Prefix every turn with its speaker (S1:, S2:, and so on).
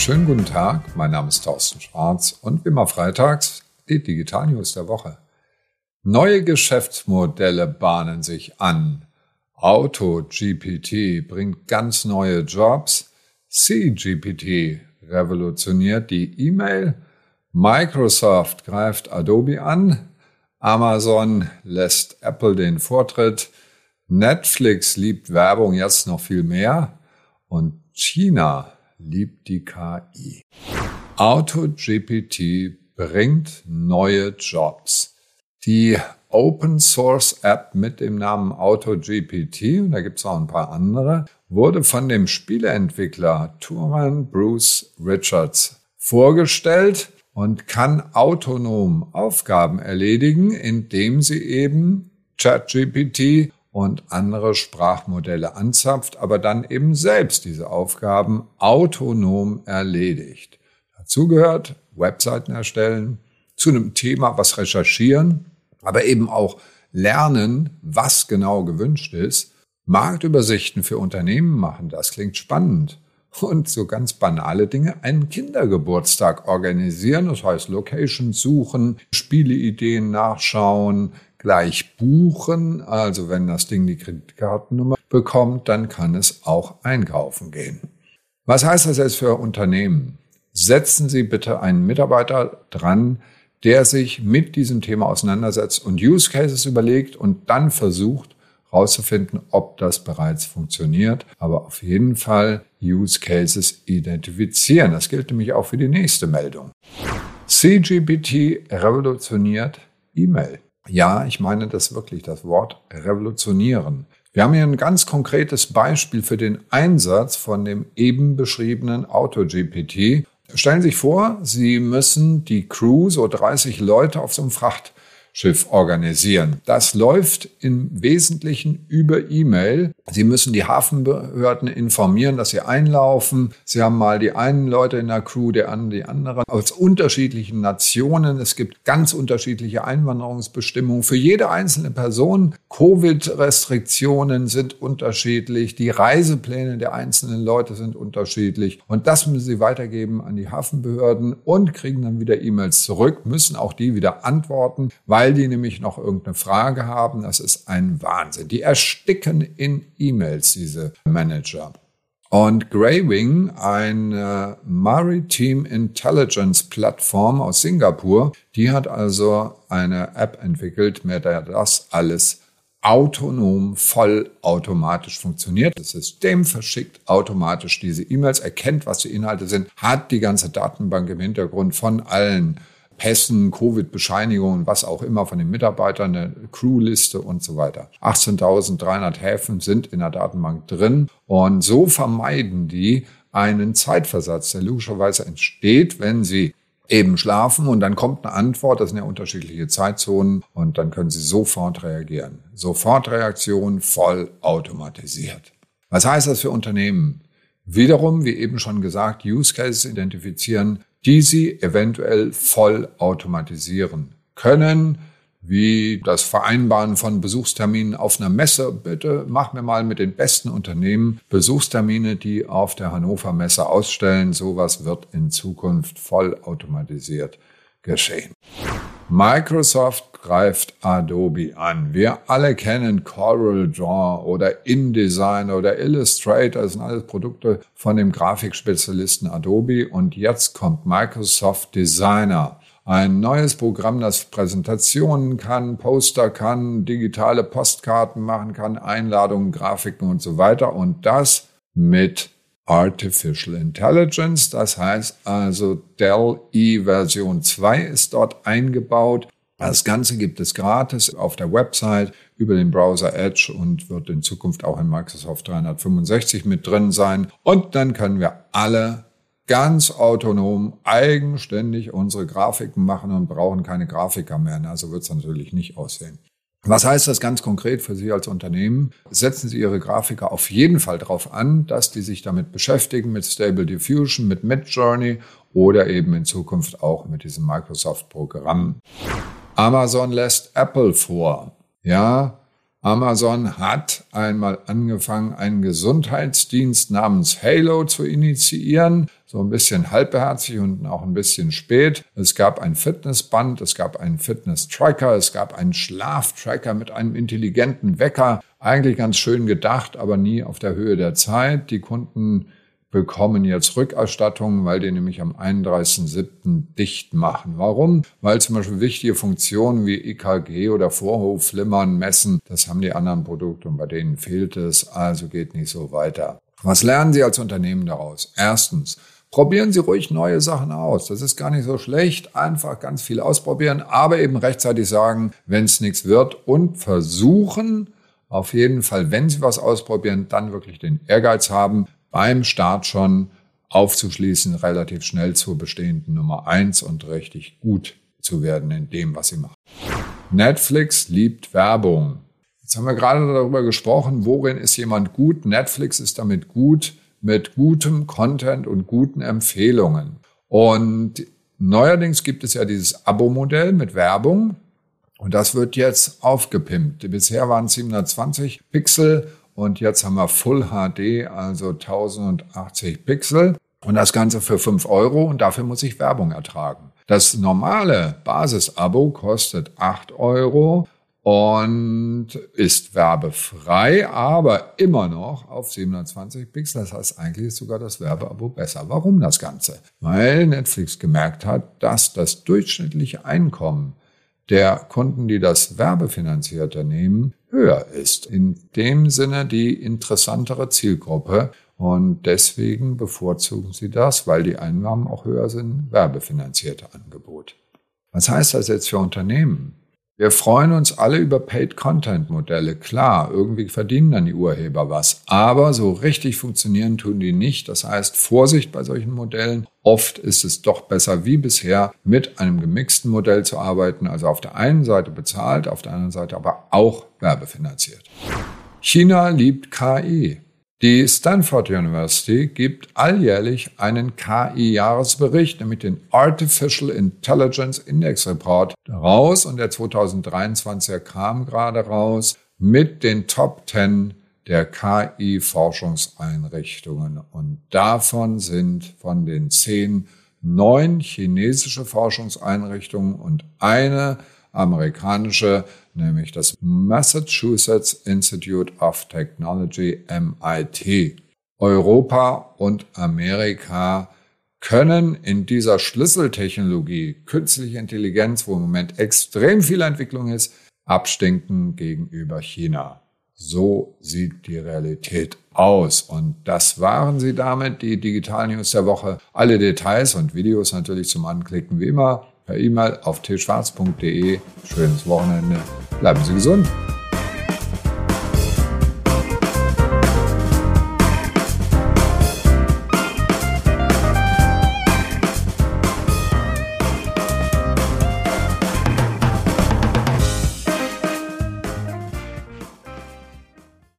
S1: schönen guten Tag. Mein Name ist Thorsten Schwarz und wie immer freitags die Digital News der Woche. Neue Geschäftsmodelle bahnen sich an. Auto GPT bringt ganz neue Jobs. CGPT revolutioniert die E-Mail. Microsoft greift Adobe an. Amazon lässt Apple den Vortritt. Netflix liebt Werbung jetzt noch viel mehr. Und China liebt die KI. AutoGPT bringt neue Jobs. Die Open Source App mit dem Namen AutoGPT, und da gibt es auch ein paar andere, wurde von dem Spieleentwickler Turan Bruce Richards vorgestellt und kann autonom Aufgaben erledigen, indem sie eben ChatGPT und andere Sprachmodelle anzapft, aber dann eben selbst diese Aufgaben autonom erledigt. Dazu gehört Webseiten erstellen, zu einem Thema was recherchieren, aber eben auch lernen, was genau gewünscht ist. Marktübersichten für Unternehmen machen, das klingt spannend. Und so ganz banale Dinge, einen Kindergeburtstag organisieren, das heißt Locations suchen, Spieleideen nachschauen, gleich buchen. Also wenn das Ding die Kreditkartennummer bekommt, dann kann es auch einkaufen gehen. Was heißt das jetzt für Unternehmen? Setzen Sie bitte einen Mitarbeiter dran, der sich mit diesem Thema auseinandersetzt und Use Cases überlegt und dann versucht herauszufinden, ob das bereits funktioniert. Aber auf jeden Fall Use Cases identifizieren. Das gilt nämlich auch für die nächste Meldung. CGPT revolutioniert E-Mail. Ja, ich meine das wirklich, das Wort revolutionieren. Wir haben hier ein ganz konkretes Beispiel für den Einsatz von dem eben beschriebenen AutoGPT. Stellen Sie sich vor, Sie müssen die Crew, so 30 Leute auf so einem Fracht Schiff organisieren. Das läuft im Wesentlichen über E-Mail. Sie müssen die Hafenbehörden informieren, dass sie einlaufen. Sie haben mal die einen Leute in der Crew, der anderen die anderen aus unterschiedlichen Nationen. Es gibt ganz unterschiedliche Einwanderungsbestimmungen für jede einzelne Person. Covid-Restriktionen sind unterschiedlich. Die Reisepläne der einzelnen Leute sind unterschiedlich. Und das müssen sie weitergeben an die Hafenbehörden und kriegen dann wieder E-Mails zurück, müssen auch die wieder antworten, weil weil die nämlich noch irgendeine Frage haben. Das ist ein Wahnsinn. Die ersticken in E-Mails, diese Manager. Und Greywing, eine Maritime Intelligence Plattform aus Singapur, die hat also eine App entwickelt, mit der das alles autonom, vollautomatisch funktioniert. Das System verschickt automatisch diese E-Mails, erkennt, was die Inhalte sind, hat die ganze Datenbank im Hintergrund von allen Pässen, Covid-Bescheinigungen, was auch immer von den Mitarbeitern, eine Crewliste und so weiter. 18.300 Häfen sind in der Datenbank drin und so vermeiden die einen Zeitversatz, der logischerweise entsteht, wenn sie eben schlafen und dann kommt eine Antwort, das sind ja unterschiedliche Zeitzonen und dann können sie sofort reagieren. Sofortreaktion voll automatisiert. Was heißt das für Unternehmen? Wiederum, wie eben schon gesagt, Use Cases identifizieren, die Sie eventuell voll automatisieren können, wie das Vereinbaren von Besuchsterminen auf einer Messe. Bitte mach mir mal mit den besten Unternehmen Besuchstermine, die auf der Hannover Messe ausstellen. Sowas wird in Zukunft voll automatisiert geschehen. Microsoft greift Adobe an. Wir alle kennen Coral Draw oder InDesign oder Illustrator. Das sind alles Produkte von dem Grafikspezialisten Adobe. Und jetzt kommt Microsoft Designer. Ein neues Programm, das Präsentationen kann, Poster kann, digitale Postkarten machen kann, Einladungen, Grafiken und so weiter. Und das mit Artificial Intelligence. Das heißt also Dell E Version 2 ist dort eingebaut. Das Ganze gibt es gratis auf der Website über den Browser Edge und wird in Zukunft auch in Microsoft 365 mit drin sein. Und dann können wir alle ganz autonom, eigenständig unsere Grafiken machen und brauchen keine Grafiker mehr. Also wird es natürlich nicht aussehen. Was heißt das ganz konkret für Sie als Unternehmen? Setzen Sie Ihre Grafiker auf jeden Fall darauf an, dass die sich damit beschäftigen, mit Stable Diffusion, mit Midjourney oder eben in Zukunft auch mit diesem Microsoft-Programm. Amazon lässt Apple vor. Ja, Amazon hat einmal angefangen, einen Gesundheitsdienst namens Halo zu initiieren. So ein bisschen halbherzig und auch ein bisschen spät. Es gab ein Fitnessband, es gab einen Fitness-Tracker, es gab einen Schlaftracker mit einem intelligenten Wecker. Eigentlich ganz schön gedacht, aber nie auf der Höhe der Zeit. Die Kunden bekommen jetzt Rückerstattungen, weil die nämlich am 31.07. dicht machen. Warum? Weil zum Beispiel wichtige Funktionen wie EKG oder Vorhofflimmern messen, das haben die anderen Produkte und bei denen fehlt es, also geht nicht so weiter. Was lernen Sie als Unternehmen daraus? Erstens, probieren Sie ruhig neue Sachen aus. Das ist gar nicht so schlecht. Einfach ganz viel ausprobieren, aber eben rechtzeitig sagen, wenn es nichts wird und versuchen, auf jeden Fall, wenn Sie was ausprobieren, dann wirklich den Ehrgeiz haben, beim Start schon aufzuschließen, relativ schnell zur bestehenden Nummer eins und richtig gut zu werden in dem, was sie machen. Netflix liebt Werbung. Jetzt haben wir gerade darüber gesprochen, worin ist jemand gut. Netflix ist damit gut mit gutem Content und guten Empfehlungen. Und neuerdings gibt es ja dieses Abo-Modell mit Werbung. Und das wird jetzt aufgepimpt. Bisher waren es 720 Pixel und jetzt haben wir Full HD, also 1080 Pixel. Und das Ganze für 5 Euro und dafür muss ich Werbung ertragen. Das normale Basisabo kostet 8 Euro und ist werbefrei, aber immer noch auf 720 Pixel. Das heißt, eigentlich ist sogar das Werbeabo besser. Warum das Ganze? Weil Netflix gemerkt hat, dass das durchschnittliche Einkommen der Kunden, die das werbefinanzierte nehmen, höher ist. In dem Sinne die interessantere Zielgruppe. Und deswegen bevorzugen sie das, weil die Einnahmen auch höher sind, werbefinanzierte Angebote. Was heißt das jetzt für Unternehmen? Wir freuen uns alle über Paid-Content-Modelle. Klar, irgendwie verdienen dann die Urheber was. Aber so richtig funktionieren tun die nicht. Das heißt, Vorsicht bei solchen Modellen. Oft ist es doch besser wie bisher, mit einem gemixten Modell zu arbeiten. Also auf der einen Seite bezahlt, auf der anderen Seite aber auch werbefinanziert. China liebt KI. Die Stanford University gibt alljährlich einen KI-Jahresbericht, nämlich den Artificial Intelligence Index Report, raus und der 2023er kam gerade raus mit den Top 10 der KI-Forschungseinrichtungen. Und davon sind von den zehn neun chinesische Forschungseinrichtungen und eine amerikanische, nämlich das Massachusetts Institute of Technology MIT. Europa und Amerika können in dieser Schlüsseltechnologie künstliche Intelligenz, wo im Moment extrem viel Entwicklung ist, abstinken gegenüber China. So sieht die Realität aus. Und das waren sie damit, die Digital News der Woche. Alle Details und Videos natürlich zum Anklicken wie immer per E-Mail auf tschwarz.de. Schönes Wochenende. Bleiben Sie gesund.